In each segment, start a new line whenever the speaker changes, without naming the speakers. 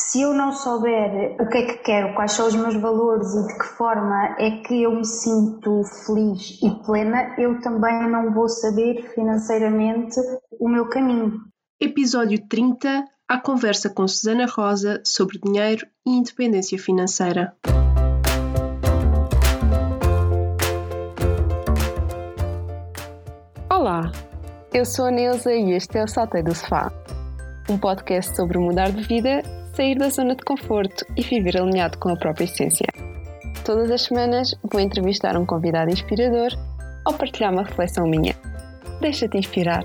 Se eu não souber o que é que quero, quais são os meus valores e de que forma é que eu me sinto feliz e plena, eu também não vou saber financeiramente o meu caminho.
Episódio 30 A conversa com Susana Rosa sobre dinheiro e independência financeira.
Olá, eu sou a Neuza e este é o Saltei do Sofá, um podcast sobre mudar de vida, sair da zona de conforto e viver alinhado com a própria essência. Todas as semanas vou entrevistar um convidado inspirador ou partilhar uma reflexão minha. Deixa-te inspirar.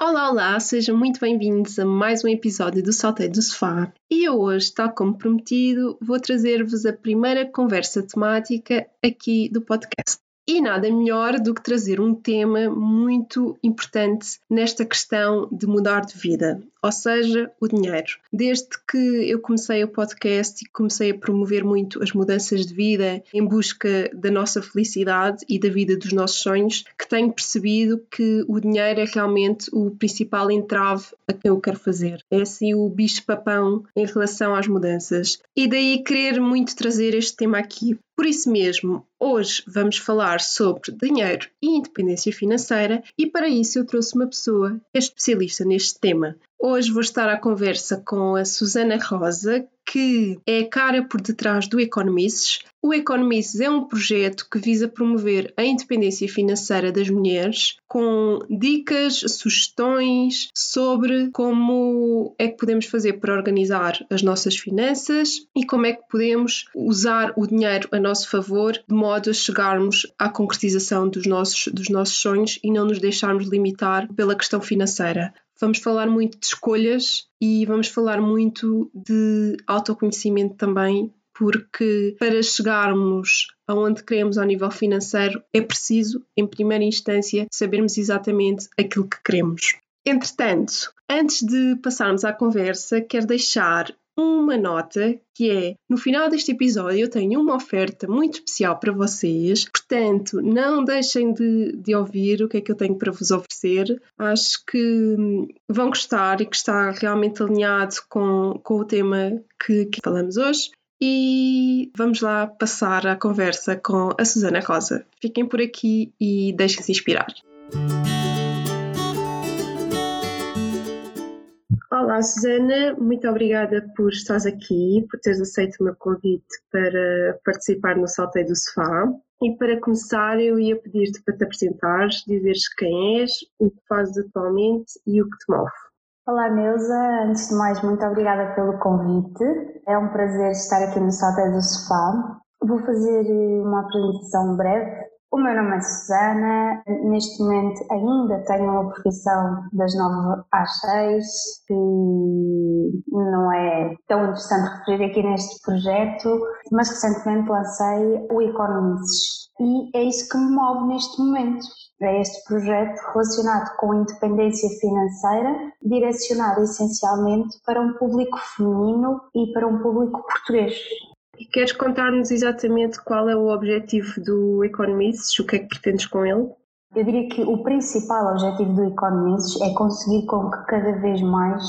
Olá, olá, sejam muito bem-vindos a mais um episódio do Salteio do Sofá. E hoje, tal como prometido, vou trazer-vos a primeira conversa temática aqui do podcast. E nada melhor do que trazer um tema muito importante nesta questão de mudar de vida, ou seja, o dinheiro. Desde que eu comecei o podcast e comecei a promover muito as mudanças de vida em busca da nossa felicidade e da vida dos nossos sonhos, que tenho percebido que o dinheiro é realmente o principal entrave a que eu quero fazer. É assim o bicho-papão em relação às mudanças. E daí querer muito trazer este tema aqui. Por isso mesmo, hoje vamos falar sobre dinheiro e independência financeira e para isso eu trouxe uma pessoa que é especialista neste tema. Hoje vou estar à conversa com a Susana Rosa, que é a cara por detrás do Economists. O Economists é um projeto que visa promover a independência financeira das mulheres, com dicas, sugestões sobre como é que podemos fazer para organizar as nossas finanças e como é que podemos usar o dinheiro a nosso favor, de modo a chegarmos à concretização dos nossos, dos nossos sonhos e não nos deixarmos limitar pela questão financeira. Vamos falar muito de escolhas e vamos falar muito de autoconhecimento também, porque para chegarmos aonde queremos ao nível financeiro é preciso, em primeira instância, sabermos exatamente aquilo que queremos. Entretanto, antes de passarmos à conversa, quero deixar uma nota que é no final deste episódio eu tenho uma oferta muito especial para vocês, portanto não deixem de, de ouvir o que é que eu tenho para vos oferecer. Acho que hum, vão gostar e que está realmente alinhado com, com o tema que, que falamos hoje. E vamos lá passar a conversa com a Susana Rosa. Fiquem por aqui e deixem-se inspirar. Olá, Susana, muito obrigada por estares aqui, por teres aceito o meu convite para participar no Salteio do Sofá. E para começar, eu ia pedir-te para te apresentares, dizeres quem és, o que fazes atualmente e o que te move.
Olá, Neuza. Antes de mais, muito obrigada pelo convite. É um prazer estar aqui no Salteio do Sofá. Vou fazer uma apresentação breve o meu nome é Susana, neste momento ainda tenho uma profissão das 9 às 6, que não é tão interessante referir aqui neste projeto, mas recentemente lancei o Economists e é isso que me move neste momento. É este projeto relacionado com a independência financeira, direcionado essencialmente para um público feminino e para um público português.
E queres contar-nos exatamente qual é o objetivo do Economists, o que é que pretendes com ele?
Eu diria que o principal objetivo do Economists é conseguir com que cada vez mais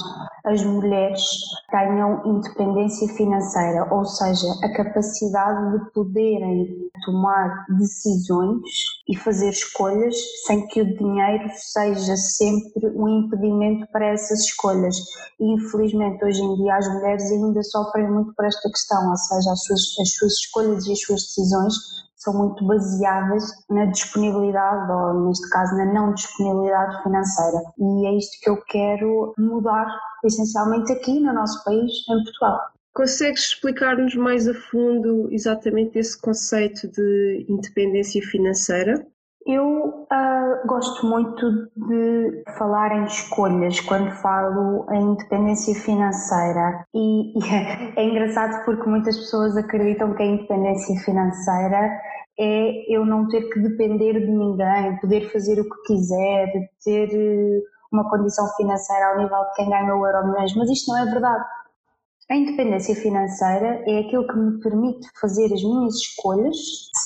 as mulheres tenham independência financeira, ou seja, a capacidade de poderem tomar decisões e fazer escolhas sem que o dinheiro seja sempre um impedimento para essas escolhas. E infelizmente hoje em dia as mulheres ainda sofrem muito por esta questão, ou seja, as suas, as suas escolhas e as suas decisões são muito baseadas na disponibilidade, ou neste caso na não disponibilidade financeira. E é isto que eu quero mudar, essencialmente aqui no nosso país, em Portugal.
Consegues explicar-nos mais a fundo exatamente esse conceito de independência financeira?
Eu uh, gosto muito de falar em escolhas quando falo em independência financeira e, e é engraçado porque muitas pessoas acreditam que a independência financeira é eu não ter que depender de ninguém, poder fazer o que quiser, ter eh, uma condição financeira ao nível de quem ganha o euro milhões, mas isto não é verdade. A independência financeira é aquilo que me permite fazer as minhas escolhas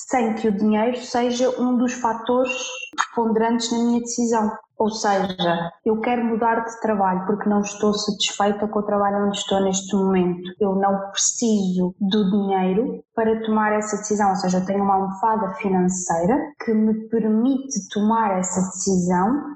sem que o dinheiro seja um dos fatores preponderantes na minha decisão. Ou seja, eu quero mudar de trabalho porque não estou satisfeita com o trabalho onde estou neste momento. Eu não preciso do dinheiro para tomar essa decisão, ou seja, eu tenho uma almofada financeira que me permite tomar essa decisão,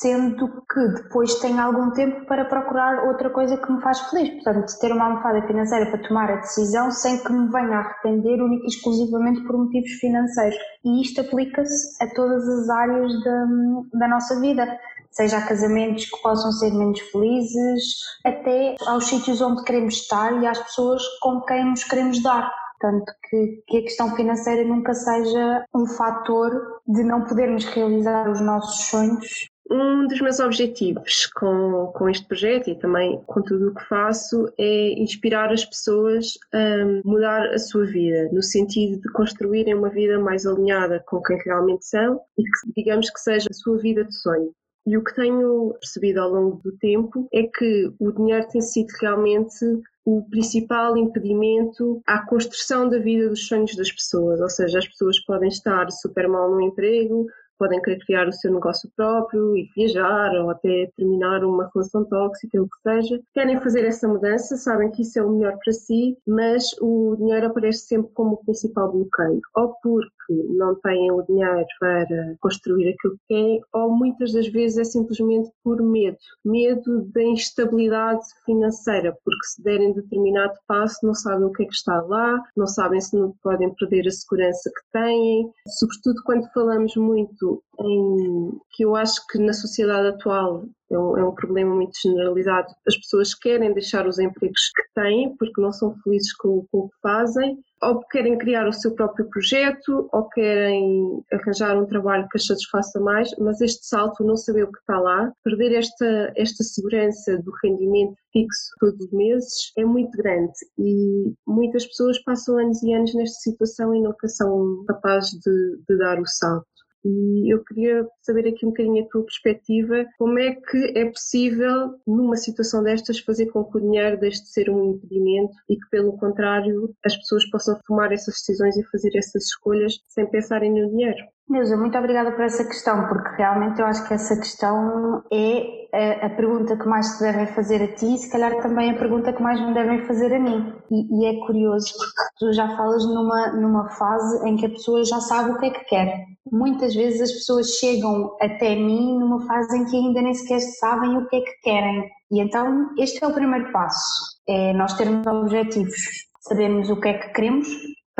sendo que depois tenho algum tempo para procurar outra coisa que me faz feliz. Portanto, ter uma almofada financeira para tomar a decisão sem que me venha a arrepender única e exclusivamente por motivos financeiros. E isto aplica-se a todas as áreas da, da nossa vida vida, seja a casamentos que possam ser menos felizes, até aos sítios onde queremos estar e às pessoas com quem nos queremos dar. Portanto, que, que a questão financeira nunca seja um fator de não podermos realizar os nossos sonhos
um dos meus objetivos com, com este projeto e também com tudo o que faço é inspirar as pessoas a mudar a sua vida, no sentido de construírem uma vida mais alinhada com quem realmente são e que, digamos, que seja a sua vida de sonho. E o que tenho percebido ao longo do tempo é que o dinheiro tem sido realmente o principal impedimento à construção da vida dos sonhos das pessoas. Ou seja, as pessoas podem estar super mal no emprego, podem querer criar o seu negócio próprio e viajar ou até terminar uma relação tóxica, o que seja. Querem fazer essa mudança, sabem que isso é o melhor para si, mas o dinheiro aparece sempre como o principal bloqueio. Ou porque não têm o dinheiro para construir aquilo que querem, ou muitas das vezes é simplesmente por medo. Medo da instabilidade financeira, porque se derem determinado passo não sabem o que é que está lá, não sabem se não podem perder a segurança que têm. Sobretudo quando falamos muito em que eu acho que na sociedade atual é um, é um, problema muito generalizado. As pessoas querem deixar os empregos que têm porque não são felizes com, com, o que fazem, ou querem criar o seu próprio projeto, ou querem arranjar um trabalho que as satisfaça mais, mas este salto, não saber o que está lá, perder esta, esta segurança do rendimento fixo todos os meses é muito grande e muitas pessoas passam anos e anos nesta situação e nunca são capazes de, de dar o salto. E eu queria saber aqui um bocadinho a tua perspectiva, como é que é possível, numa situação destas, fazer com que o dinheiro deixe de ser um impedimento e que, pelo contrário, as pessoas possam tomar essas decisões e fazer essas escolhas sem pensarem no dinheiro?
Neuza, muito obrigada por essa questão, porque realmente eu acho que essa questão é a, pergunta que mais se devem fazer a ti e se calhar também a pergunta que mais me devem fazer a mim. E, e, é curioso porque tu já falas numa, numa fase em que a pessoa já sabe o que é que quer. Muitas vezes as pessoas chegam até mim numa fase em que ainda nem sequer sabem o que é que querem. E então este é o primeiro passo, é nós termos objetivos, sabermos o que é que queremos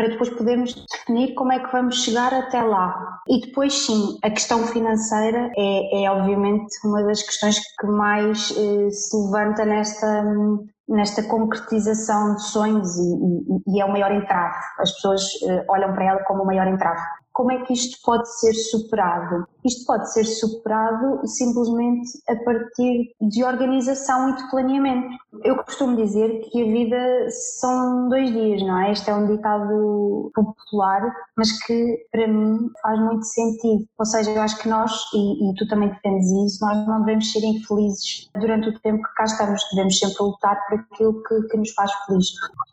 para depois podermos definir como é que vamos chegar até lá. E depois, sim, a questão financeira é, é obviamente uma das questões que mais eh, se levanta nesta, nesta concretização de sonhos e, e, e, é o maior entrave. As pessoas eh, olham para ela como o maior entrave. Como é que isto pode ser superado? Isto pode ser superado simplesmente a partir de organização e de planeamento. Eu costumo dizer que a vida são dois dias, não é? Este é um ditado popular, mas que para mim faz muito sentido. Ou seja, eu acho que nós, e, e tu também defendes isso, nós não devemos ser infelizes durante o tempo que cá estamos, devemos sempre lutar por aquilo que, que nos faz feliz.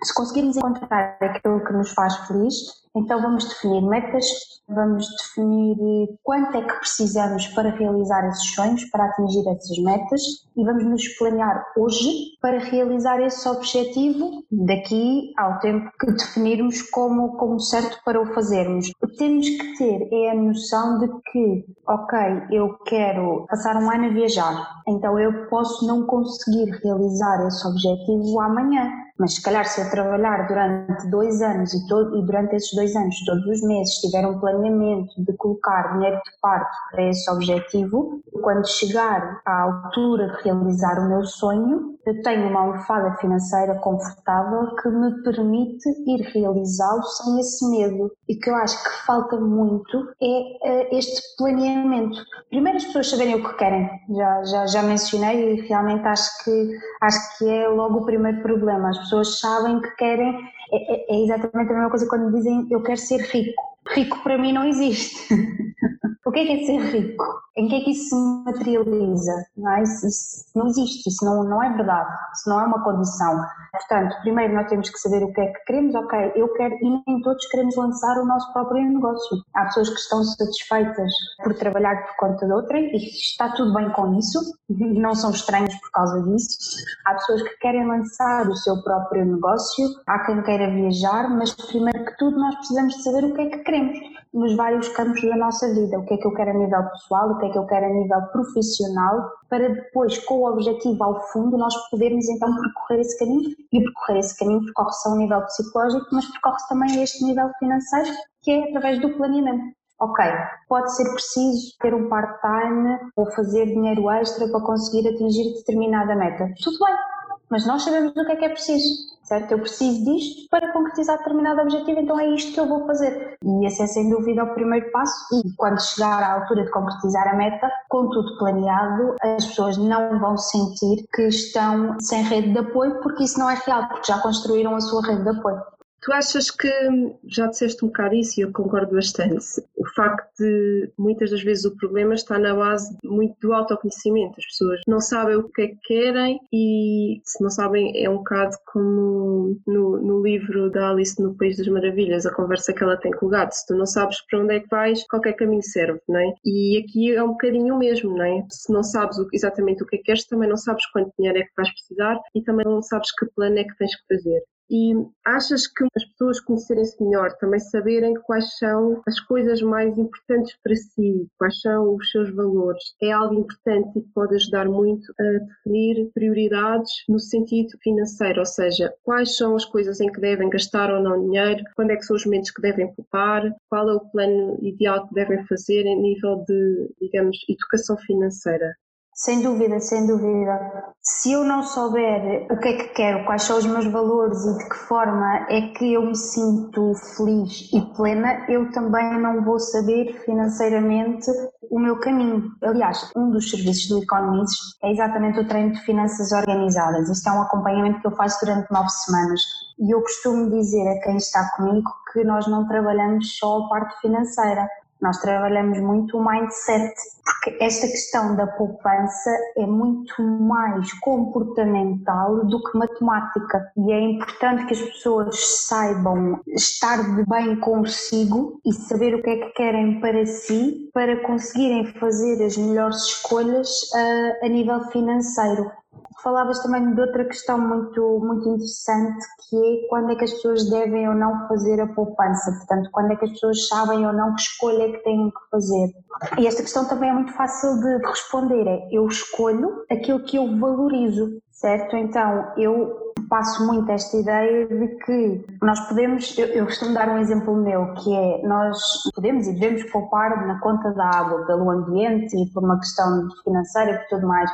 Se conseguirmos encontrar aquilo que nos faz feliz, então vamos definir metas, vamos definir quanto é que precisamos para realizar esses sonhos, para atingir essas metas e vamos nos planear hoje para realizar esse objetivo daqui ao tempo que definirmos como, como certo para o fazermos. Temos que ter é a noção de que, ok, eu quero passar um ano a viajar, então eu posso não conseguir realizar esse objetivo amanhã mas se calhar se eu trabalhar durante dois anos e, todo, e durante esses dois anos, todos os meses, tiver um planeamento de colocar dinheiro de parte para esse objetivo, quando chegar à altura de realizar o meu sonho, eu tenho uma almofada financeira confortável que me permite ir realizá-lo sem esse medo. E que eu acho que falta muito é uh, este planeamento. Primeiro as pessoas saberem o que querem, já, já, já mencionei e realmente acho que, acho que é logo o primeiro problema. As pessoas sabem que querem, é, é, é exatamente a mesma coisa quando dizem eu quero ser rico. Rico para mim não existe. o que é, que é ser rico? Em que é que isso se materializa? Não, é? isso, isso não existe, isso não, não é verdade, isso não é uma condição. Portanto, primeiro nós temos que saber o que é que queremos, ok, eu quero, e nem todos queremos lançar o nosso próprio negócio. Há pessoas que estão satisfeitas por trabalhar por conta de outrem e está tudo bem com isso, e não são estranhos por causa disso. Há pessoas que querem lançar o seu próprio negócio, há quem queira viajar, mas primeiro que tudo nós precisamos de saber o que é que queremos nos vários campos da nossa vida, o que é que eu quero a nível pessoal, o que é que eu quero a nível profissional, para depois, com o objetivo ao fundo, nós podermos então percorrer esse caminho e percorrer esse caminho percorre-se a um nível psicológico, mas percorre-se também a este nível financeiro, que é através do planeamento. Ok, pode ser preciso ter um part-time ou fazer dinheiro extra para conseguir atingir determinada meta. Tudo bem, mas nós sabemos o que é que é preciso certo? Eu preciso disto para concretizar determinado objetivo, então é isto que eu vou fazer. E esse é sem dúvida o primeiro passo. E quando chegar à altura de concretizar a meta, com tudo planeado, as pessoas não vão sentir que estão sem rede de apoio, porque isso não é real, porque já construíram a sua rede de apoio.
Tu achas que, já disseste um bocado isso e eu concordo bastante, o facto de muitas das vezes o problema está na base muito do autoconhecimento. As pessoas não sabem o que é que querem e se não sabem é um bocado como no, no livro da Alice no País das Maravilhas, a conversa que ela tem com o gato. Se tu não sabes para onde é que vais, qualquer caminho serve, não é? E aqui é um bocadinho o mesmo, não é? Se não sabes exatamente o que é que queres, também não sabes quanto dinheiro é que vais precisar e também não sabes que plano é que tens que fazer. E achas que as pessoas conhecerem-se melhor, também saberem quais são as coisas mais importantes para si, quais são os seus valores, é algo importante e pode ajudar muito a definir prioridades no sentido financeiro, ou seja, quais são as coisas em que devem gastar ou não dinheiro, quando é que são os momentos que devem poupar, qual é o plano ideal que devem fazer em nível de, digamos, educação financeira.
Sem dúvida, sem dúvida. Se eu não souber o que é que quero, quais são os meus valores e de que forma é que eu me sinto feliz e plena, eu também não vou saber financeiramente o meu caminho. Aliás, um dos serviços do Economics é exatamente o treino de finanças organizadas. Isto é um acompanhamento que eu faço durante nove semanas. E eu costumo dizer a quem está comigo que nós não trabalhamos só a parte financeira nós trabalhamos muito o mindset, porque esta questão da poupança é muito mais comportamental do que matemática. E é importante que as pessoas saibam estar de bem consigo e saber o que é que querem para si, para conseguirem fazer as melhores escolhas a, ah, a nível financeiro falavas também de outra questão muito, muito interessante, que é quando é que as pessoas devem ou não fazer a poupança, portanto, quando é que as pessoas sabem ou não que escolha é que têm que fazer. E esta questão também é muito fácil de, de responder, é eu escolho aquilo que eu valorizo, certo? Então, eu passo muito esta ideia de que nós podemos, eu, eu costumo dar um exemplo meu, que é nós podemos e devemos poupar na conta da água, pelo ambiente e por uma questão financeira e por tudo mais,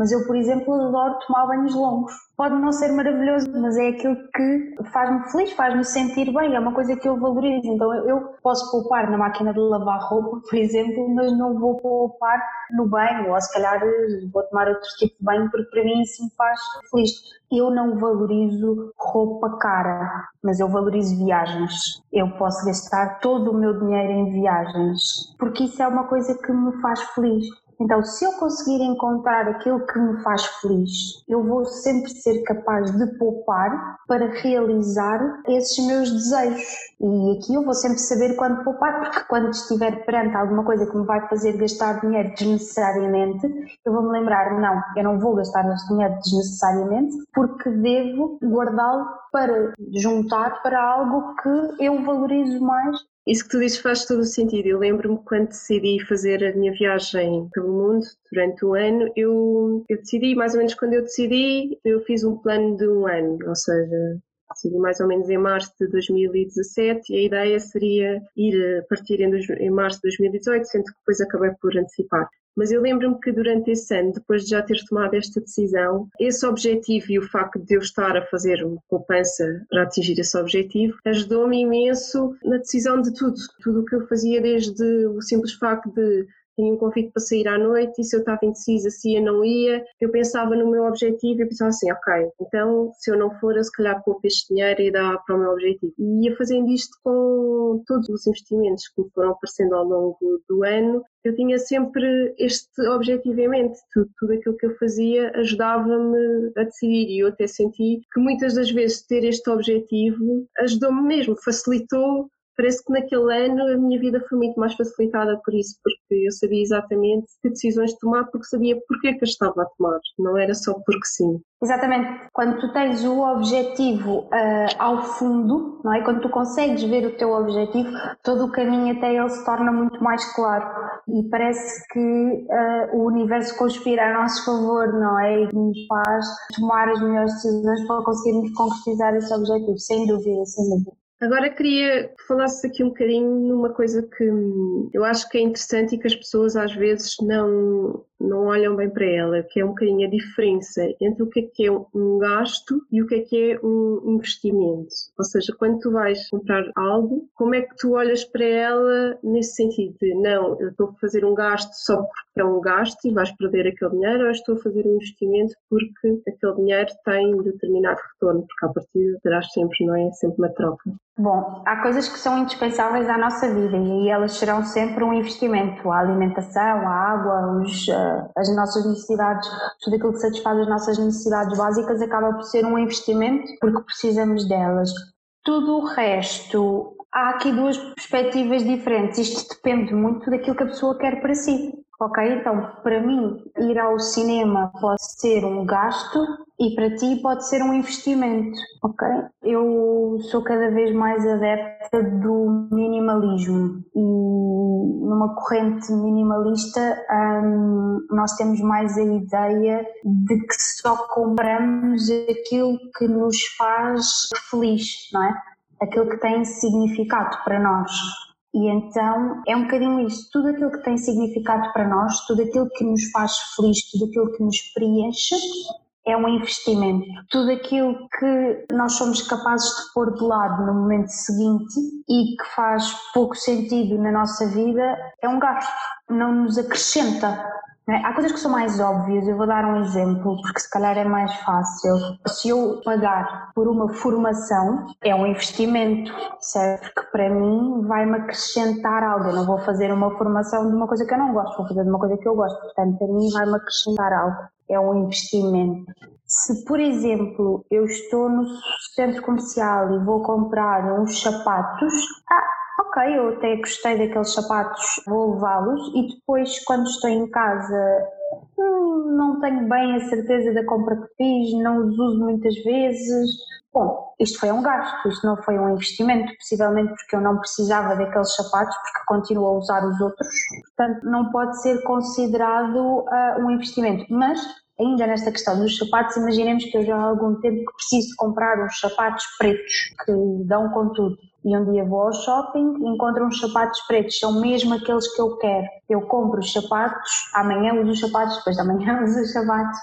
mas eu, por exemplo, adoro tomar banhos longos pode não ser maravilhoso, mas é aquilo que faz-me feliz, faz-me sentir bem, é uma coisa que eu valorizo. Então eu posso poupar na máquina de lavar roupa, por exemplo, mas não vou poupar no banho, ou se calhar vou tomar outro tipo de banho, porque para mim isso me faz feliz. Eu não valorizo roupa cara, mas eu valorizo viagens. Eu posso gastar todo o meu dinheiro em viagens, porque isso é uma coisa que me faz feliz. Então, se eu conseguir encontrar aquilo que me faz feliz, eu vou sempre ser capaz de poupar para realizar esses meus desejos. E aqui eu vou sempre saber quando poupar, porque quando estiver perante alguma coisa que me vai fazer gastar dinheiro desnecessariamente, eu vou me lembrar: não, eu não vou gastar este dinheiro desnecessariamente, porque devo guardá-lo para juntar para algo que eu valorizo mais
isso que tu dizes faz todo o sentido. Eu lembro-me quando decidi fazer a minha viagem pelo mundo durante o ano, eu, eu decidi, mais ou menos quando eu decidi, eu fiz um plano de um ano, ou seja, decidi mais ou menos em março de 2017 e a ideia seria ir a partir em março de 2018, sendo que depois acabei por antecipar. Mas eu lembro-me que durante esse ano, depois de já ter tomado esta decisão, esse objetivo e o facto de eu estar a fazer uma poupança para atingir esse objetivo ajudou-me imenso na decisão de tudo. Tudo o que eu fazia, desde o simples facto de tinha um convite para sair à noite e se eu estava indecisa se ia ou não ia, eu pensava no meu objetivo e pensava assim, ok, então se eu não for, eu se calhar poupo este dinheiro e dá para o meu objetivo. E ia fazendo isto com todos os investimentos que me foram aparecendo ao longo do ano. Eu tinha sempre este objetivo em mente, tudo, tudo aquilo que eu fazia ajudava-me a decidir e eu até senti que muitas das vezes ter este objetivo ajudou-me mesmo, facilitou parece que naquele ano a minha vida foi muito mais facilitada por isso, porque eu sabia exatamente que decisões tomar, porque sabia porque que eu estava a tomar, não era só porque sim.
Exatamente, quando tu tens o objetivo uh, ao fundo, não é? Quando tu consegues ver o teu objetivo, todo o caminho até ele se torna muito mais claro e parece que uh, o universo conspira a nosso favor, não é? E nos faz tomar as melhores decisões para conseguirmos concretizar esse objetivo, sem dúvida, sem dúvida.
Agora queria que falasses aqui um bocadinho numa coisa que eu acho que é interessante e que as pessoas às vezes não, não olham bem para ela, que é um bocadinho a diferença entre o que é que é um gasto e o que é que é um investimento. Ou seja, quando tu vais comprar algo, como é que tu olhas para ela nesse sentido de não, eu estou a fazer um gasto só porque é um gasto e vais perder aquele dinheiro, ou estou a fazer um investimento porque aquele dinheiro tem determinado retorno, porque à partida terás sempre, não é? Sempre uma troca.
Bom, há coisas que são indispensáveis à nossa vida e elas serão sempre um investimento. A alimentação, a água, os, uh, as nossas necessidades, tudo aquilo que satisfaz as nossas necessidades básicas acaba por ser um investimento porque precisamos delas. Tudo o resto, há aqui duas perspectivas diferentes. Isto depende muito daquilo que a pessoa quer para si. Ok, então para mim ir ao cinema pode ser um gasto e para ti pode ser um investimento, ok? Eu sou cada vez mais adepta do minimalismo e numa corrente minimalista hum, nós temos mais a ideia de que só compramos aquilo que nos faz feliz, não é? Aquilo que tem significado para nós. E então é um bocadinho isso, tudo aquilo que tem significado para nós, tudo aquilo que nos faz feliz, tudo aquilo que nos preenche, é um investimento. Tudo aquilo que nós somos capazes de pôr de lado no momento seguinte e que faz pouco sentido na nossa vida é um gasto, não nos acrescenta. É? Há coisas que são mais óbvias, eu vou dar um exemplo, porque se calhar é mais fácil. Se eu pagar por uma formação, é um investimento, certo? Porque para mim vai-me acrescentar algo. Eu não vou fazer uma formação de uma coisa que eu não gosto, vou fazer de uma coisa que eu gosto. Portanto, para mim vai-me acrescentar algo. É um investimento. Se, por exemplo, eu estou no centro comercial e vou comprar uns sapatos, ah, ok, eu até gostei daqueles sapatos, vou levá-los e depois quando estou em casa hum, não tenho bem a certeza da compra que fiz, não os uso muitas vezes. Bom, isto foi um gasto, isto não foi um investimento, possivelmente porque eu não precisava daqueles sapatos, porque continuo a usar os outros. Portanto, não pode ser considerado uh, um investimento. Mas, ainda nesta questão dos sapatos, imaginemos que eu já há algum tempo que preciso comprar uns sapatos pretos que dão com tudo e um dia vou ao shopping, encontro uns sapatos pretos, são mesmo aqueles que eu quero. Eu compro os sapatos, amanhã uso os sapatos, depois de amanhã uso os sapatos.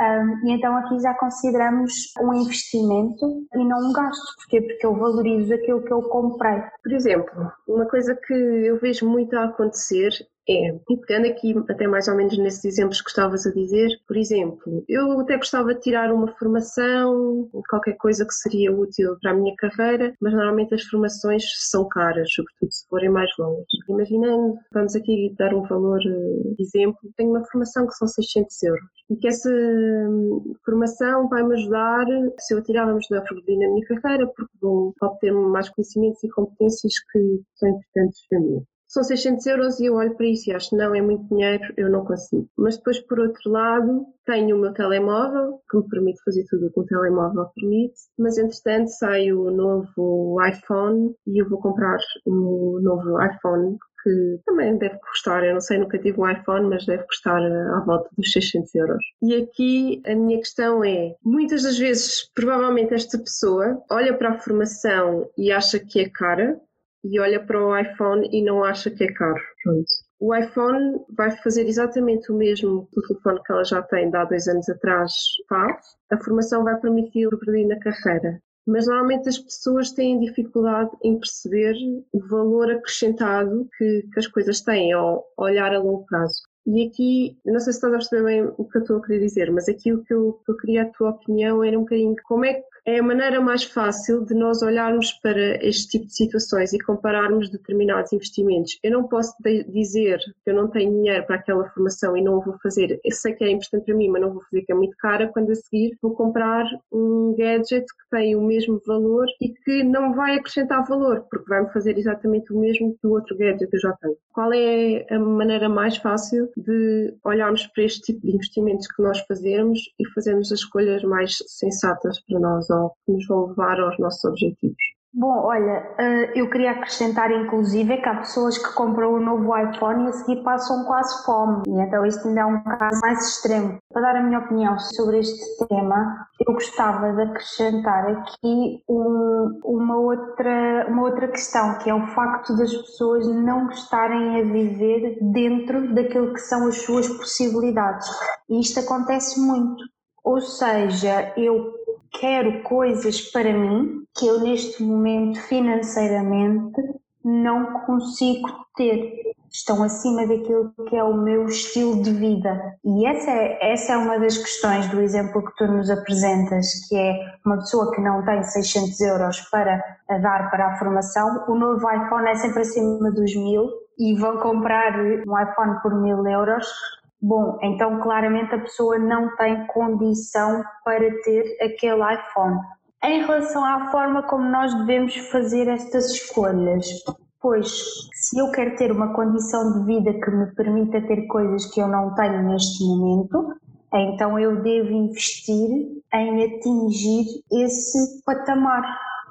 Um, e então aqui já consideramos um investimento e não um gasto. Porquê? Porque eu valorizo aquilo que eu comprei.
Por exemplo, uma coisa que eu vejo muito a acontecer é, e pegando aqui até mais ou menos nesses exemplos que estavas a dizer, por exemplo, eu até gostava de tirar uma formação, qualquer coisa que seria útil para a minha carreira, mas normalmente as formações são caras, sobretudo se forem mais longas. Imaginando, vamos aqui dar um valor de exemplo, tenho uma formação que são 600 euros e que essa hum, formação vai-me ajudar, se eu tirar, vamos dar na minha carreira, porque vou obter mais conhecimentos e competências que são importantes para mim são 600 euros e eu olho para isso e acho não é muito dinheiro, eu não consigo. Mas depois, por outro lado, tenho o meu telemóvel, que me permite fazer tudo o que um telemóvel permite, mas entretanto sai o novo iPhone e eu vou comprar o novo iPhone que também deve custar, eu não sei, nunca tive um iPhone, mas deve custar à volta dos 600 euros. E aqui a minha questão é, muitas das vezes, provavelmente esta pessoa olha para a formação e acha que é cara, e olha para o iPhone e não acha que é caro. Pronto. O iPhone vai fazer exatamente o mesmo que o telefone que ela já tem de há dois anos atrás faz. A formação vai permitir progredir na carreira. mas normalmente as pessoas têm dificuldade em perceber o valor acrescentado que, que as coisas têm ao olhar a longo prazo. E aqui, não sei se estás a perceber bem o que eu estou a querer dizer, mas aqui o que eu, que eu queria a tua opinião era um bocadinho como é que é a maneira mais fácil de nós olharmos para este tipo de situações e compararmos determinados investimentos. Eu não posso dizer que eu não tenho dinheiro para aquela formação e não vou fazer. Eu sei que é importante para mim, mas não vou fazer que é muito cara, quando a seguir vou comprar um gadget que tem o mesmo valor e que não vai acrescentar valor, porque vai-me fazer exatamente o mesmo que o outro gadget que eu já tenho. Qual é a maneira mais fácil de olharmos para este tipo de investimentos que nós fazemos e fazermos as escolhas mais sensatas para nós que nos vão levar aos nossos objetivos.
Bom, olha, eh, eu queria acrescentar inclusive que há pessoas que compram o novo iPhone e a seguir passam quase fome, e então isto ainda é um caso mais extremo. Para dar a minha opinião sobre este tema, eu gostava de acrescentar aqui um, uma, outra, uma outra questão, que é o facto das pessoas não estarem a viver dentro daquilo que são as suas possibilidades. E isto acontece muito. Ou seja, eu quero coisas para mim que eu neste momento financeiramente não consigo ter. Estão acima daquilo que é o meu estilo de vida. E essa é, essa é uma das questões do exemplo que tu nos apresentas, que é uma pessoa que não tem 600 euros para dar para a formação, o novo iPhone é sempre acima dos mil e vão comprar um iPhone por mil euros Bom, então claramente a pessoa não tem condição para ter aquele iPhone. Em relação à forma como nós devemos fazer estas escolhas, pois se eu quero ter uma condição de vida que me permita ter coisas que eu não tenho neste momento, então eu devo investir em atingir esse patamar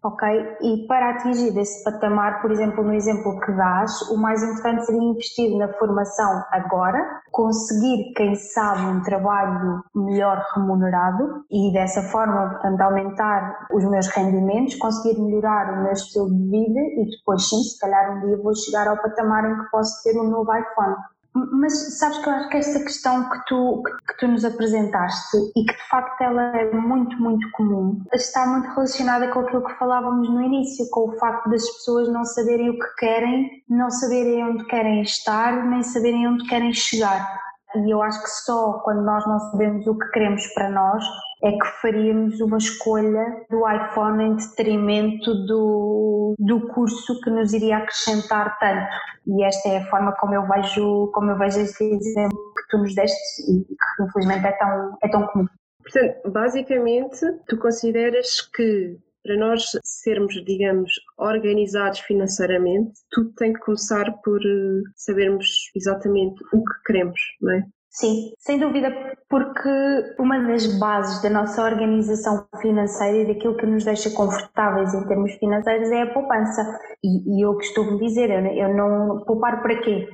ok? E para atingir esse patamar, por exemplo, no exemplo que dás, o mais importante seria investir na formação agora, conseguir, quem sabe, um trabalho melhor remunerado e dessa forma, portanto, aumentar os meus rendimentos, conseguir melhorar o meu estilo de vida e depois sim, se calhar um dia vou chegar ao patamar em que posso ter um novo iPhone. Mas sabes que eu acho que esta questão que tu, que tu nos apresentaste e que de facto ela é muito, muito comum, está muito relacionada com aquilo que falávamos no início, com o facto das pessoas não saberem o que querem, não saberem onde querem estar, nem saberem onde querem chegar. E eu acho que só quando nós não sabemos o que queremos para nós é que faríamos uma escolha do iPhone em detrimento do, do curso que nos iria acrescentar tanto. E esta é a forma como eu vejo, como eu vejo este exemplo que tu nos deste e que infelizmente é tão, é tão comum.
Portanto, basicamente, tu consideras que para nós sermos, digamos, organizados financeiramente, tudo tem que começar por eh, sabermos exatamente o que queremos, não é?
Sim, sem dúvida, porque uma das bases da nossa organização financeira e daquilo que nos deixa confortáveis em termos financeiros é a poupança. E, e eu costumo dizer, eu, eu não. Poupar para quê?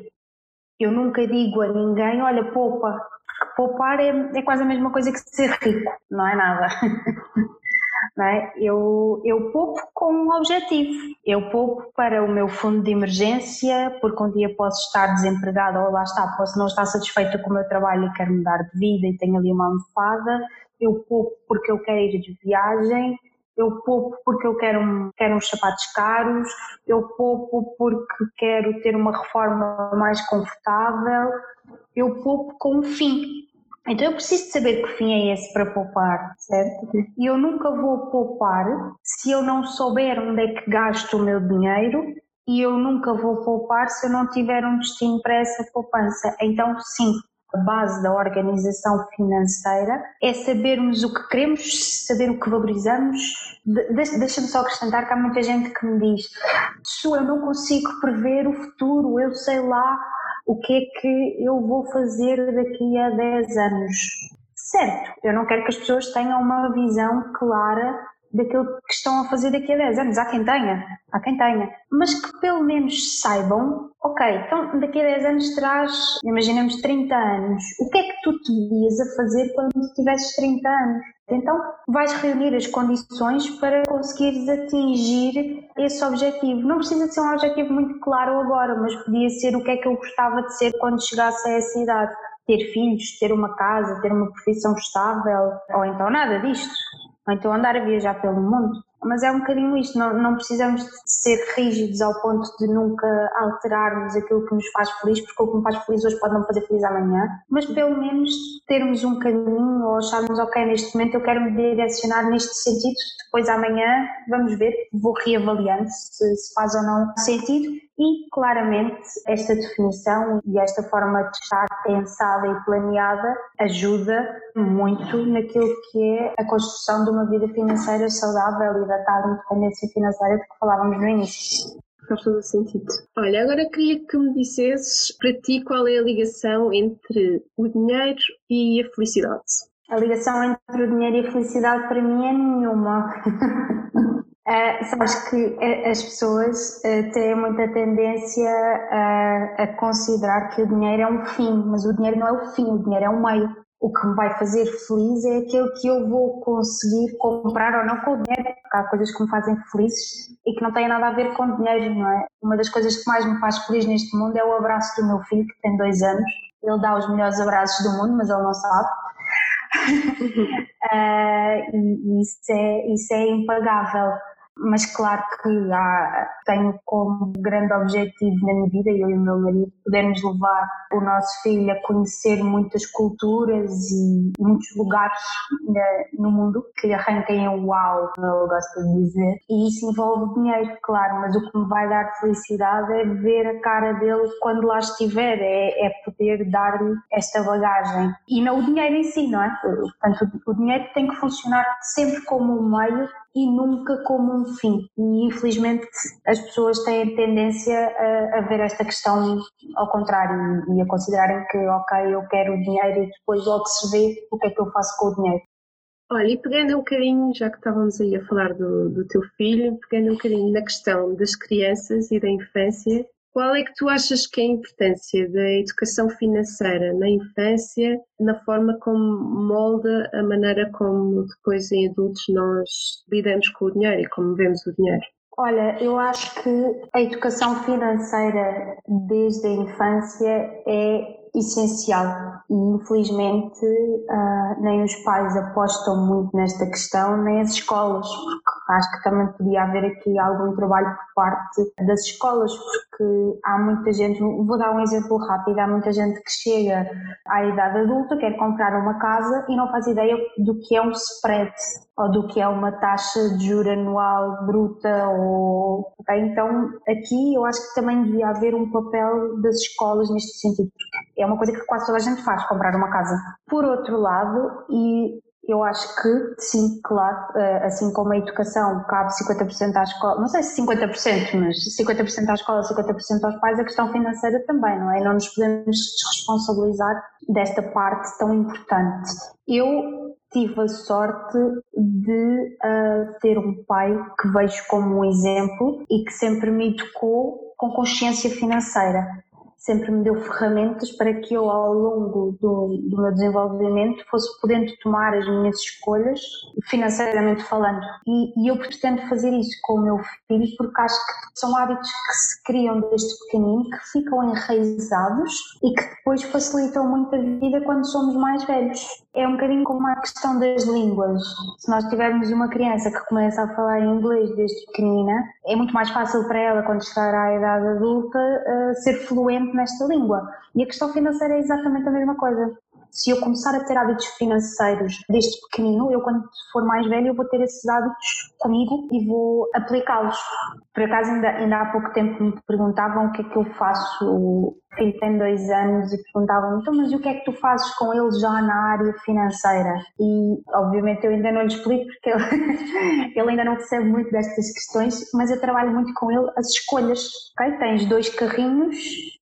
Eu nunca digo a ninguém, olha, poupa, porque poupar é, é quase a mesma coisa que ser rico, não é nada. É? Eu, eu poupo com um objetivo. Eu poupo para o meu fundo de emergência, porque um dia posso estar desempregada ou lá está, posso não estar satisfeita com o meu trabalho e quero mudar de vida e tenho ali uma almofada. Eu poupo porque eu quero ir de viagem. Eu poupo porque eu quero, quero uns sapatos caros. Eu poupo porque quero ter uma reforma mais confortável. Eu poupo com um fim então eu preciso saber que fim é esse para poupar, certo? E eu nunca vou poupar se eu não souber onde é que gasto o meu dinheiro e eu nunca vou poupar se eu não tiver um destino para essa poupança. Então, sim, a base da organização financeira é sabermos o que queremos, saber o que valorizamos. De, Deixa-me só acrescentar que há muita gente que me diz: se eu não consigo prever o futuro, eu sei lá o que é que eu vou fazer daqui a 10 anos. Certo, eu não quero que as pessoas tenham uma visão clara daquilo que estão a fazer daqui a 10 anos. Há quem tenha, há quem tenha. Mas que pelo menos saibam, ok, então daqui a 10 anos terás, imaginemos 30 anos. O que é que tu te vias a fazer quando tivesses 30 anos? Então vais reunir as condições para conseguires atingir esse objetivo. Não precisa ser um objetivo muito claro agora, mas podia ser o que é que eu gostava de ser quando chegasse a essa idade. Ter filhos, ter uma casa, ter uma profissão estável, ou então nada disto. Ou então andar a viajar pelo mundo. Mas é um bocadinho isto, não, não precisamos de ser rígidos ao ponto de nunca alterarmos aquilo que nos faz feliz, porque o que me faz feliz hoje pode não fazer feliz amanhã, mas pelo menos termos um caminho ou acharmos, ok, neste momento eu quero me direcionar neste sentido, depois amanhã vamos ver, vou reavaliando se, se faz ou não sentido e claramente esta definição e esta forma de estar pensada e planeada ajuda muito naquilo que é a construção de uma vida financeira saudável e da tal independência financeira de que falávamos no início.
Faz todo o sentido. Olha, agora queria que me dissesses para ti qual é a ligação entre o dinheiro e a felicidade.
A ligação entre o dinheiro e a felicidade para mim é nenhuma. Uh, sabes que eh, as pessoas uh, têm muita tendência a, a, considerar que o dinheiro é um fim, mas o dinheiro não é o fim, o dinheiro é um meio. O que me vai fazer feliz é aquilo que eu vou conseguir comprar ou não com o dinheiro, porque há coisas que me fazem felizes e que não têm nada a ver com dinheiro, não é? Uma das coisas que mais me faz feliz neste mundo é o abraço do meu filho, que tem dois anos. Ele dá os melhores abraços do mundo, mas ele não sabe. uh, e isso é, isso é impagável mas claro que há, tenho como grande objetivo na minha vida, eu e o meu marido, podermos levar o nosso filho a conhecer muitas culturas e muitos lugares no mundo que arranquem o uau, como ele gosta de dizer. E isso envolve dinheiro, claro, mas o que me vai dar felicidade é ver a cara dele quando lá estiver, é, é poder dar-lhe esta bagagem. E não o dinheiro em si, não é? Portanto, o dinheiro tem que funcionar sempre como um meio e nunca como um fim. E infelizmente as pessoas têm tendência a, a ver esta questão ao contrário e a considerarem que, ok, eu quero o dinheiro e depois logo se vê o que é que eu faço com o dinheiro.
Olha, e pegando um bocadinho, já que estávamos aí a falar do, do teu filho, pegando um bocadinho na questão das crianças e da infância, qual é que tu achas que é a importância da educação financeira na infância, na forma como molda a maneira como depois em adultos nós lidamos com o dinheiro e como vemos o dinheiro?
Olha, eu acho que a educação financeira desde a infância é essencial e infelizmente uh, nem os pais apostam muito nesta questão, nem as escolas, porque acho que também podia haver aqui algum trabalho por parte das escolas, porque há muita gente, vou dar um exemplo rápido, há muita gente que chega à idade adulta, quer comprar uma casa e não faz ideia do que é um spread ou do que é uma taxa de juro anual bruta ou então aqui eu acho que também devia haver um papel das escolas neste sentido é uma coisa que quase toda a gente faz comprar uma casa. Por outro lado e eu acho que, sim, claro, eh, assim como a educação cabe 50% à escola, não sei se 50%, mas 50% à escola, 50% aos pais, a questão financeira também, não é? Não nos podemos desresponsabilizar desta parte tão importante. Eu tive a sorte de uh, ter um pai que vejo como um exemplo e que sempre me educou com consciência financeira sempre me deu ferramentas para que eu, ao longo do, do, meu desenvolvimento, fosse podendo tomar as minhas escolhas, financeiramente falando. E, e, eu pretendo fazer isso com o meu filho, porque acho que são hábitos que se criam desde pequenino, que ficam enraizados e que depois facilitam muito a vida quando somos mais velhos. É um bocadinho como a questão das línguas. Se nós tivermos uma criança que começa a falar inglês desde pequenina, é muito mais fácil para ela, quando chegar à idade adulta, uh, ser fluente nesta língua. E a questão financeira é exatamente a mesma coisa. Se eu começar a ter hábitos financeiros desde pequenino, eu quando for mais velho eu vou ter esses hábitos comigo e vou aplicá-los. Por acaso ainda, ainda há pouco tempo me perguntavam o que é que eu faço, filho tem dois anos e perguntavam então mas o que é que tu fazes com ele já na área financeira? E obviamente eu ainda não lhe explico porque ele, ele ainda não percebe muito destas questões, mas eu trabalho muito com ele as escolhas, ok? Tens dois carrinhos,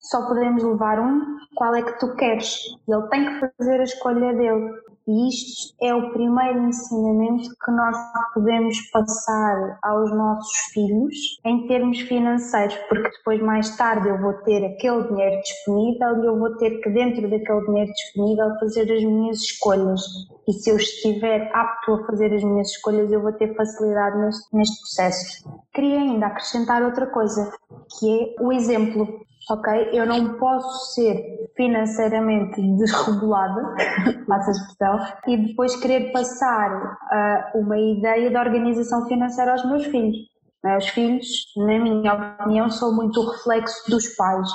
só podemos levar um, qual é que tu queres? Ele tem que fazer a escolha dele. E isto é o primeiro ensinamento que nós podemos passar aos nossos filhos em termos financeiros, porque depois, mais tarde, eu vou ter aquele dinheiro disponível e eu vou ter que, dentro daquele dinheiro disponível, fazer as minhas escolhas. E se eu estiver apto a fazer as minhas escolhas, eu vou ter facilidade neste, neste processo. Queria ainda acrescentar outra coisa, que é o exemplo ok? Eu não posso ser financeiramente desregulada, passa expressão, e depois querer passar uh, uma ideia de organização financeira aos meus filhos. Os filhos, na minha opinião, são muito o reflexo dos pais.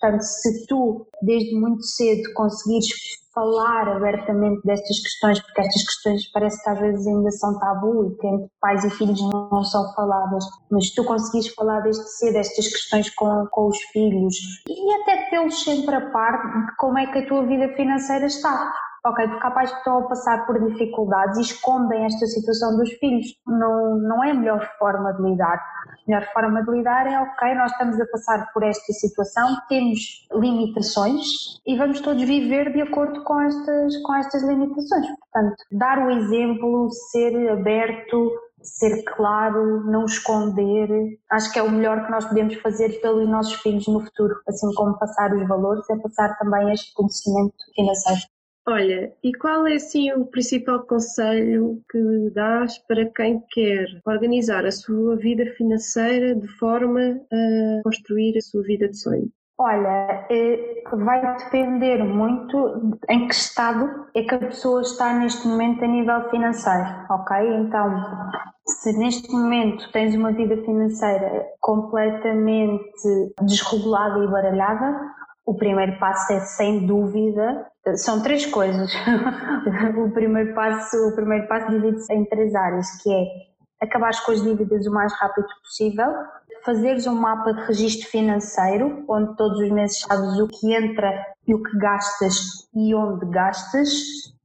Portanto, se tu, desde muito cedo, conseguires falar abertamente destas questões, porque estas questões parece que às vezes ainda são tabu e que entre pais e filhos não são faladas, mas tu conseguires falar desde cedo estas questões com, com os filhos e até tê-los sempre a par de como é que a tua vida financeira está ok, porque há pais que estão a passar por dificuldades e escondem esta situação dos filhos. Não, não é a melhor forma de lidar. A melhor forma de lidar é, ok, nós estamos a passar por esta situação, temos limitações e vamos todos viver de acordo com estas, com estas limitações. Portanto, dar o exemplo, ser aberto, ser claro, não esconder. Acho que é o melhor que nós podemos fazer pelos nossos filhos no futuro, assim como passar os valores, é passar também este conhecimento financeiro.
Olha, e qual é assim o principal conselho que dás para quem quer organizar a sua vida financeira de forma a construir a sua vida de sonho?
Olha, eh, vai depender muito em que estado é que a pessoa está neste momento a nível financeiro, ok? Então, se neste momento tens uma vida financeira completamente desregulada e baralhada, o primeiro passo é sem dúvida, são três coisas. o primeiro passo, o primeiro passo divide-se em três áreas, que é acabar com as dívidas o mais rápido possível, fazeres um mapa de registro financeiro, onde todos os meses sabes o que entra e o que gastas e onde gastas,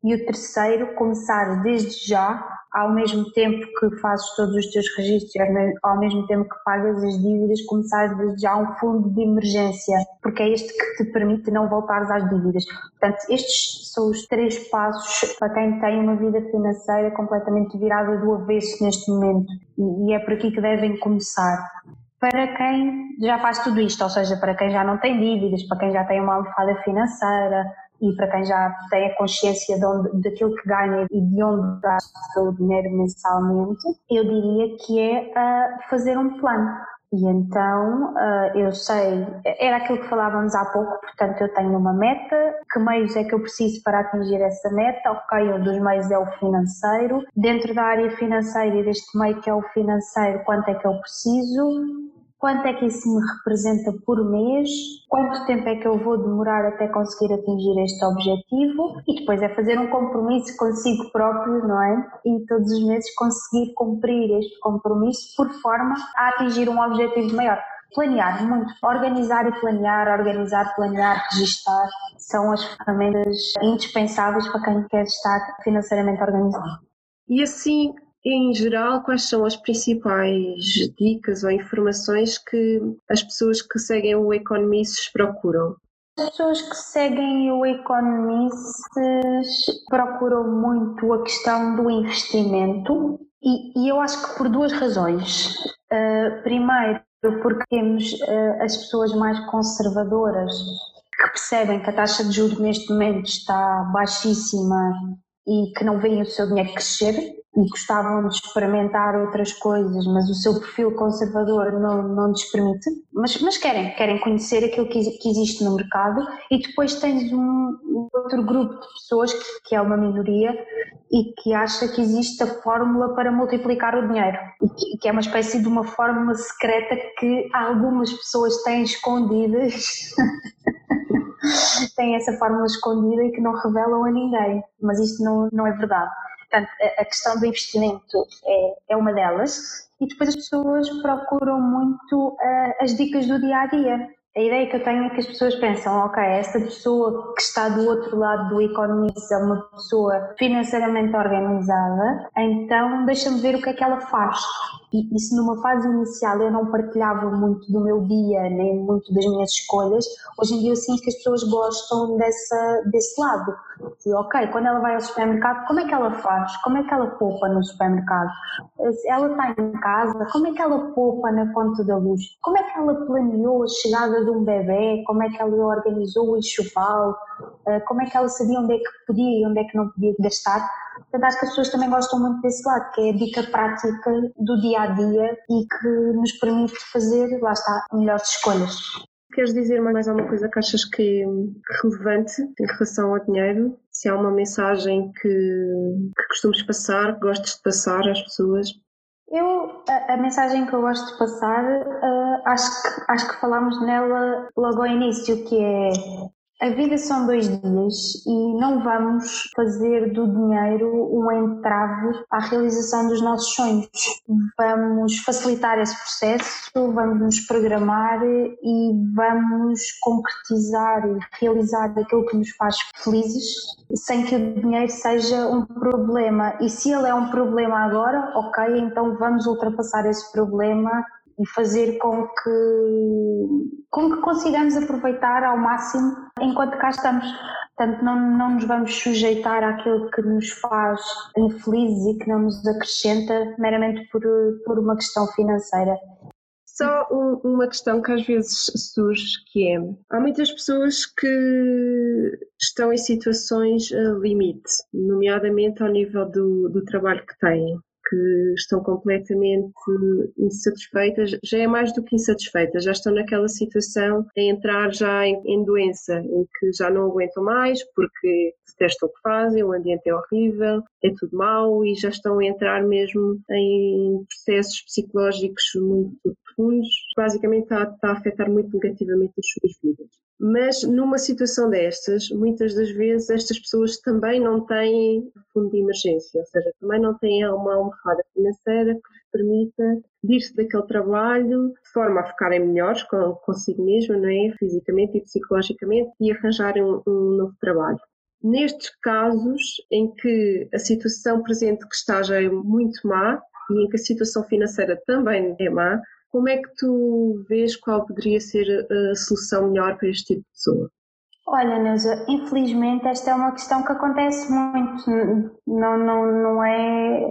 e o terceiro, começar desde já ao mesmo tempo que fazes todos os teus registros, ao mesmo tempo que pagas as dívidas, começares desde já um fundo de emergência, porque é este que te permite não voltares às dívidas. Portanto, estes são os três passos para quem tem uma vida financeira completamente virada do avesso neste momento, e é por aqui que devem começar para quem já faz tudo isto, ou seja, para quem já não tem dívidas, para quem já tem uma almofada financeira, e para quem já tem a consciência de onde, daquilo que ganha e de onde gasta o dinheiro mensalmente, eu diria que é uh, fazer um plano. E então uh, eu sei, era aquilo que falávamos há pouco, portanto eu tenho uma meta, que meios é que eu preciso para atingir essa meta? Ok, um dos meios é o financeiro. Dentro da área financeira e deste meio que é o financeiro, quanto é que eu preciso? Quanto é que isso me representa por mês, quanto tempo é que eu vou demorar até conseguir atingir este objetivo e depois é fazer um compromisso consigo próprio, não é? E todos os meses conseguir cumprir este compromisso por forma a atingir um objetivo maior. Planear muito, organizar e planear, organizar, planear, registar, são as ferramentas indispensáveis para quem quer estar financeiramente organizado.
E assim, em geral, quais são as principais dicas ou informações que as pessoas que seguem o Economists procuram?
As pessoas que seguem o Economists procuram muito a questão do investimento e, e eu acho que por duas razões. Uh, primeiro, porque temos uh, as pessoas mais conservadoras que percebem que a taxa de juros neste momento está baixíssima e que não veem o seu dinheiro crescer e gostavam de experimentar outras coisas, mas o seu perfil conservador não, não lhes permite, mas, mas querem, querem conhecer aquilo que, que existe no mercado e depois tens um outro grupo de pessoas que, que é uma minoria e que acha que existe a fórmula para multiplicar o dinheiro e que, que é uma espécie de uma fórmula secreta que algumas pessoas têm escondidas têm essa fórmula escondida e que não revelam a ninguém, mas isto não, não é verdade. Portanto, a questão do investimento é, é uma delas. E depois as pessoas procuram muito uh, as dicas do dia a dia. A ideia que eu tenho é que as pessoas pensam, ok, esta pessoa que está do outro lado do economista é uma pessoa financeiramente organizada, então deixa-me ver o que é que ela faz. E, e se numa fase inicial eu não partilhava muito do meu dia, nem muito das minhas escolhas, hoje em dia eu sinto que as pessoas gostam dessa, desse lado. E, ok, quando ela vai ao supermercado, como é que ela faz? Como é que ela poupa no supermercado? Ela está em casa, como é que ela poupa na conta da luz? Como é que ela planeou a chegada de um bebê, como é que ela organizou o enxoval, eh, como é que ela sabia onde é que podia e onde é que não podia gastar. Portanto, acho que as pessoas também gostam muito desse lado, que é a dica prática do dia a dia e que nos permite fazer, lá está, melhores escolhas.
queres dizer mais alguma coisa que achas que é relevante em relação ao dinheiro? Se há uma mensagem que, que costumes passar, que gostes de passar às pessoas?
Eu, a, a, mensagem que eu gosto de passar, uh, acho, que, acho que falámos nela logo ao início, que é a vida são dois dias e não vamos fazer do dinheiro um entrave à realização dos nossos sonhos. Vamos facilitar esse processo, vamos nos programar e vamos concretizar e realizar aquilo que nos faz felizes, sem que o dinheiro seja um problema. E se ele é um problema agora, ok, então vamos ultrapassar esse problema e fazer com que, com que consigamos aproveitar ao máximo enquanto cá estamos. Portanto, não, não nos vamos sujeitar àquilo que nos faz infelizes e que não nos acrescenta meramente por, por uma questão financeira.
Só um, uma questão que às vezes surge, que é, há muitas pessoas que estão em situações uh, limite, nomeadamente ao nível do, do trabalho que têm que estão completamente insatisfeitas, já é mais do que insatisfeitas, já estão naquela situação a entrar já em, em doença, em que já não aguentam mais porque detestam o que fazem, o ambiente é horrível, é tudo mau e já estão a entrar mesmo em processos psicológicos muito profundos. Basicamente está, está a afetar muito negativamente as suas vidas. Mas numa situação destas, muitas das vezes estas pessoas também não têm fundo de emergência, ou seja, também não têm uma almofada financeira que lhes permita ir-se daquele trabalho de forma a ficarem melhores consigo mesmo, não é? fisicamente e psicologicamente, e arranjarem um, um novo trabalho. Nestes casos em que a situação presente que está já é muito má e em que a situação financeira também é má, como é que tu vês qual poderia ser a solução melhor para este tipo de pessoa?
Olha, Neuza, infelizmente esta é uma questão que acontece muito, não, não, não é.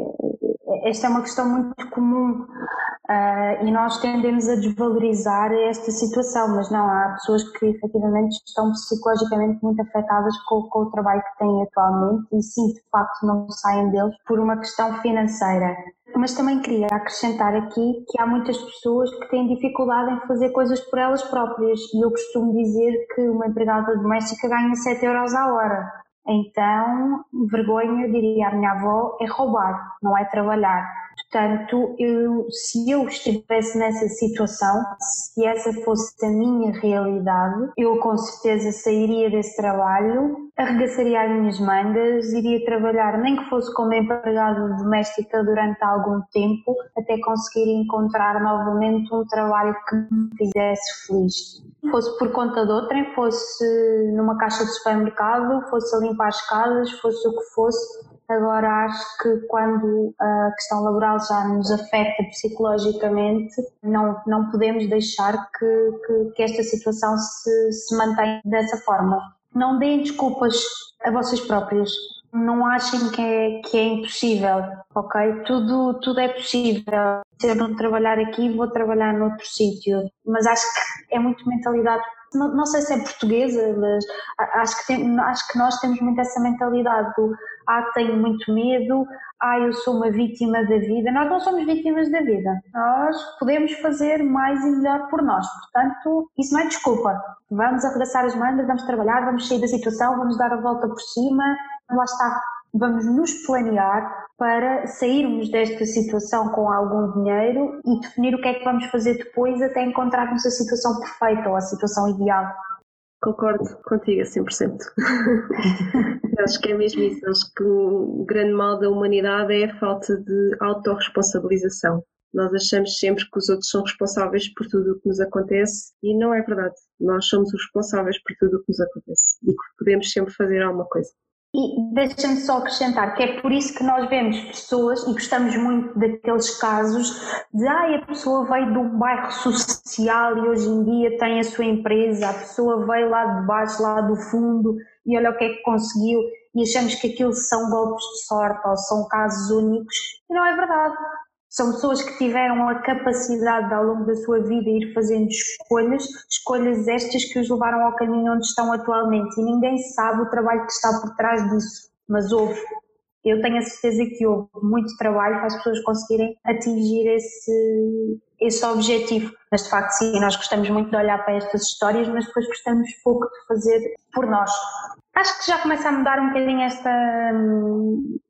Esta é uma questão muito comum uh, e nós tendemos a desvalorizar esta situação, mas não, há pessoas que efetivamente estão psicologicamente muito afetadas com, com o trabalho que têm atualmente e sim, de facto, não saem deles por uma questão financeira. Mas também queria acrescentar aqui que há muitas pessoas que têm dificuldade em fazer coisas por elas próprias e eu costumo dizer que uma empregada doméstica ganha 7 euros à hora. Então, vergonha, diria a minha avó, é roubar, não é trabalhar. Portanto, eu, se eu estivesse nessa situação, se essa fosse a minha realidade, eu com certeza sairia desse trabalho, arregaçaria as minhas mangas, iria trabalhar, nem que fosse como empregada doméstica durante algum tempo, até conseguir encontrar novamente um trabalho que me fizesse feliz. Fosse por conta de outrem, fosse numa caixa de supermercado, fosse a limpar escadas, fosse o que fosse, Agora acho que quando a questão laboral já nos afeta psicologicamente, não, não podemos deixar que, que, que esta situação se, se mantenha dessa forma. Não deem desculpas a vocês próprios. Não achem que é, que é impossível, ok? Tudo, tudo é possível. Se eu não trabalhar aqui, vou trabalhar noutro sítio. Mas acho que é muito mentalidade não, não, sei se é portuguesa, mas acho que, tem, acho que nós temos muito essa mentalidade do ah, tenho muito medo, ah, eu sou uma vítima da vida. Nós não somos vítimas da vida, nós podemos fazer mais e melhor por nós, portanto, isso não é desculpa. Vamos arregaçar as mangas, vamos trabalhar, vamos sair da situação, vamos dar a volta por cima, lá está, vamos nos planear para sairmos desta situação com algum dinheiro e definir o que é que vamos fazer depois até encontrarmos a situação perfeita ou a situação ideal.
Concordo contigo a 100%. acho que é mesmo isso. Acho que o grande mal da humanidade é a falta de autorresponsabilização. Nós achamos sempre que os outros são responsáveis por tudo o que nos acontece e não é verdade. Nós somos os responsáveis por tudo o que nos acontece e que podemos sempre fazer alguma coisa.
E deixa-me só acrescentar que é por isso que nós vemos pessoas e gostamos muito daqueles casos de ai, a pessoa veio um bairro social e hoje em dia tem a sua empresa, a pessoa veio lá de baixo, lá do fundo e olha o que é que conseguiu e achamos que aquilo são golpes de sorte ou são casos únicos e não é verdade. São pessoas que tiveram a capacidade ao longo da sua vida ir fazendo escolhas, escolhas estas que os levaram ao caminho onde estão atualmente e ninguém sabe o trabalho que está por trás disso, mas houve. eu tenho a certeza que houve muito trabalho para as pessoas conseguirem atingir esse, esse objetivo. Mas de facto, sim, nós gostamos muito de olhar para estas histórias, mas depois gostamos pouco de fazer por nós. Acho que já começa a mudar um bocadinho esta.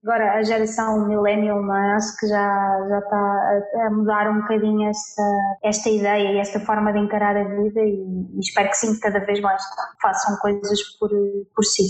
Agora, a geração millennial, não é? Acho que já, já está a mudar um bocadinho esta, esta ideia e esta forma de encarar a vida, e, e espero que sim, que cada vez mais façam coisas por, por si.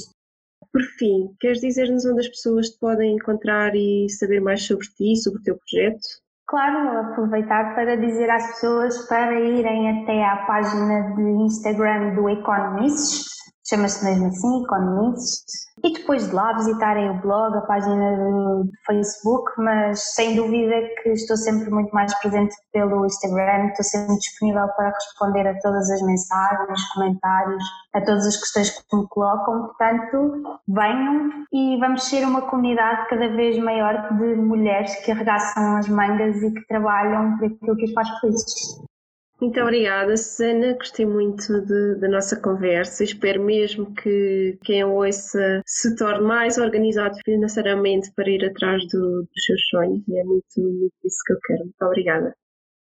Por fim, queres dizer-nos onde as pessoas te podem encontrar e saber mais sobre ti, sobre o teu projeto?
Claro, aproveitar para dizer às pessoas para irem até à página de Instagram do Economists, chama-se mesmo assim, Economists, e depois de lá visitarem o blog, a página do Facebook, mas sem dúvida que estou sempre muito mais presente pelo Instagram, estou sempre disponível para responder a todas as mensagens, comentários, a todas as questões que me colocam, portanto venham e vamos ser uma comunidade cada vez maior de mulheres que arregaçam as mangas e que trabalham por aquilo que as faz felizes.
Muito obrigada, Susana. Gostei muito de, da nossa conversa. Espero mesmo que quem a ouça se torne mais organizado financeiramente para ir atrás do, dos seus sonhos e é muito, muito isso que eu quero. Muito obrigada.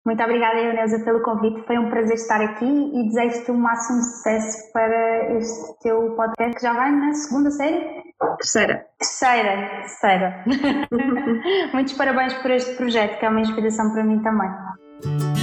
Muito obrigada, Euneusa, pelo convite. Foi um prazer estar aqui e desejo-te o máximo sucesso para este teu podcast que já vai na segunda série?
Terceira.
Terceira, terceira. Muitos parabéns por este projeto, que é uma inspiração para mim também.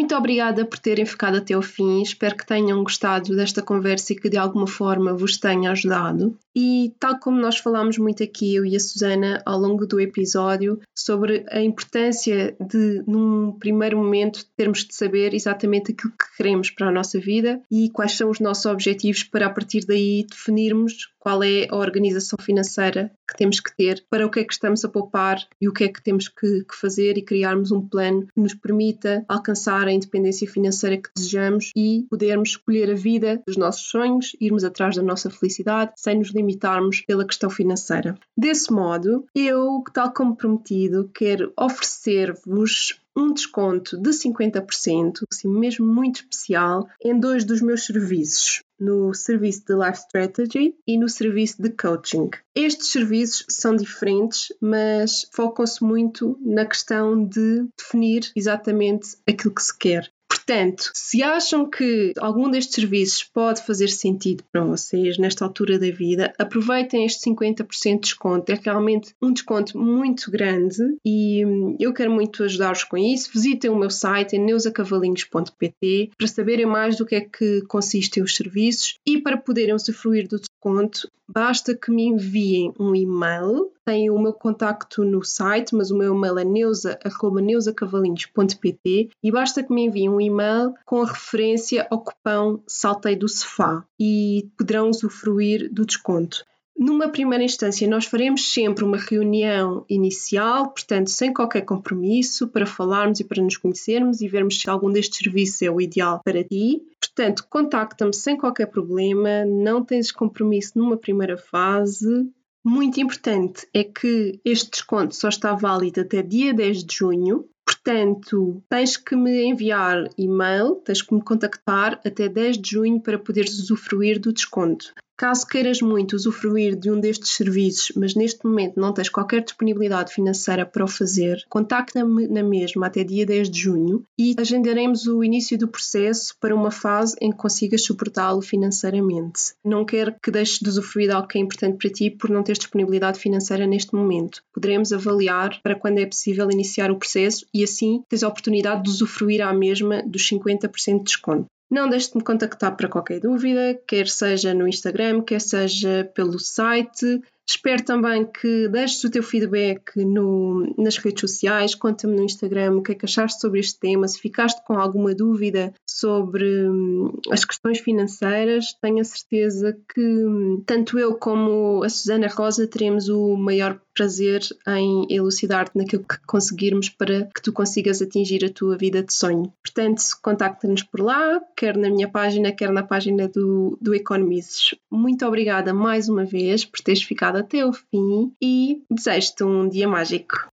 Muito obrigada por terem ficado até o fim. Espero que tenham gostado desta conversa e que de alguma forma vos tenha ajudado. E tal como nós falámos muito aqui, eu e a Susana, ao longo do episódio, sobre a importância de, num primeiro momento, termos de saber exatamente aquilo que queremos para a nossa vida e quais são os nossos objetivos para, a partir daí, definirmos qual é a organização financeira que temos que ter, para o que é que estamos a poupar e o que é que temos que, que fazer e criarmos um plano que nos permita alcançar a independência financeira que desejamos e podermos escolher a vida dos nossos sonhos, irmos atrás da nossa felicidade sem nos limitarmos pela questão financeira. Desse modo, eu, tal como prometido, quero oferecer-vos um desconto de 50%, assim mesmo muito especial, em dois dos meus serviços, no serviço de Life Strategy e no serviço de Coaching. Estes serviços são diferentes, mas focam-se muito na questão de definir exatamente aquilo que se quer. Portanto, se acham que algum destes serviços pode fazer sentido para vocês nesta altura da vida, aproveitem este 50% de desconto. É realmente um desconto muito grande e hum, eu quero muito ajudar-vos com isso. Visitem o meu site neusacavalinhos.pt para saberem mais do que é que consistem os serviços e para poderem usufruir do desconto, basta que me enviem um e-mail. Têm o meu contacto no site, mas o meu e-mail é neusa.neusacavalinhos.pt e basta que me enviem um e-mail com a referência ao cupão Saltei do Sofá. E poderão usufruir do desconto. Numa primeira instância, nós faremos sempre uma reunião inicial, portanto, sem qualquer compromisso, para falarmos e para nos conhecermos e vermos se algum destes serviços é o ideal para ti. Portanto, contacta-me sem qualquer problema, não tens compromisso numa primeira fase, muito importante é que este desconto só está válido até dia 10 de junho, portanto, tens que me enviar e-mail, tens que me contactar até 10 de junho para poderes usufruir do desconto. Caso queiras muito usufruir de um destes serviços, mas neste momento não tens qualquer disponibilidade financeira para o fazer, contacta-me na mesma até dia 10 de junho e agendaremos o início do processo para uma fase em que consigas suportá-lo financeiramente. Não quero que deixes de usufruir de algo que é importante para ti por não teres disponibilidade financeira neste momento. Poderemos avaliar para quando é possível iniciar o processo e assim tens a oportunidade de usufruir à mesma dos 50% de desconto. Não deixe de me contactar para qualquer dúvida, quer seja no Instagram, quer seja pelo site. Espero também que deixes o teu feedback no, nas redes sociais, conta-me no Instagram o que é que achaste sobre este tema, se ficaste com alguma dúvida sobre hum, as questões financeiras, tenho a certeza que hum, tanto eu como a Susana Rosa teremos o maior prazer em elucidar-te naquilo que conseguirmos para que tu consigas atingir a tua vida de sonho. Portanto, contacta-nos por lá, quer na minha página, quer na página do, do Economists. Muito obrigada mais uma vez por teres ficado até o fim e desejo-te um dia mágico.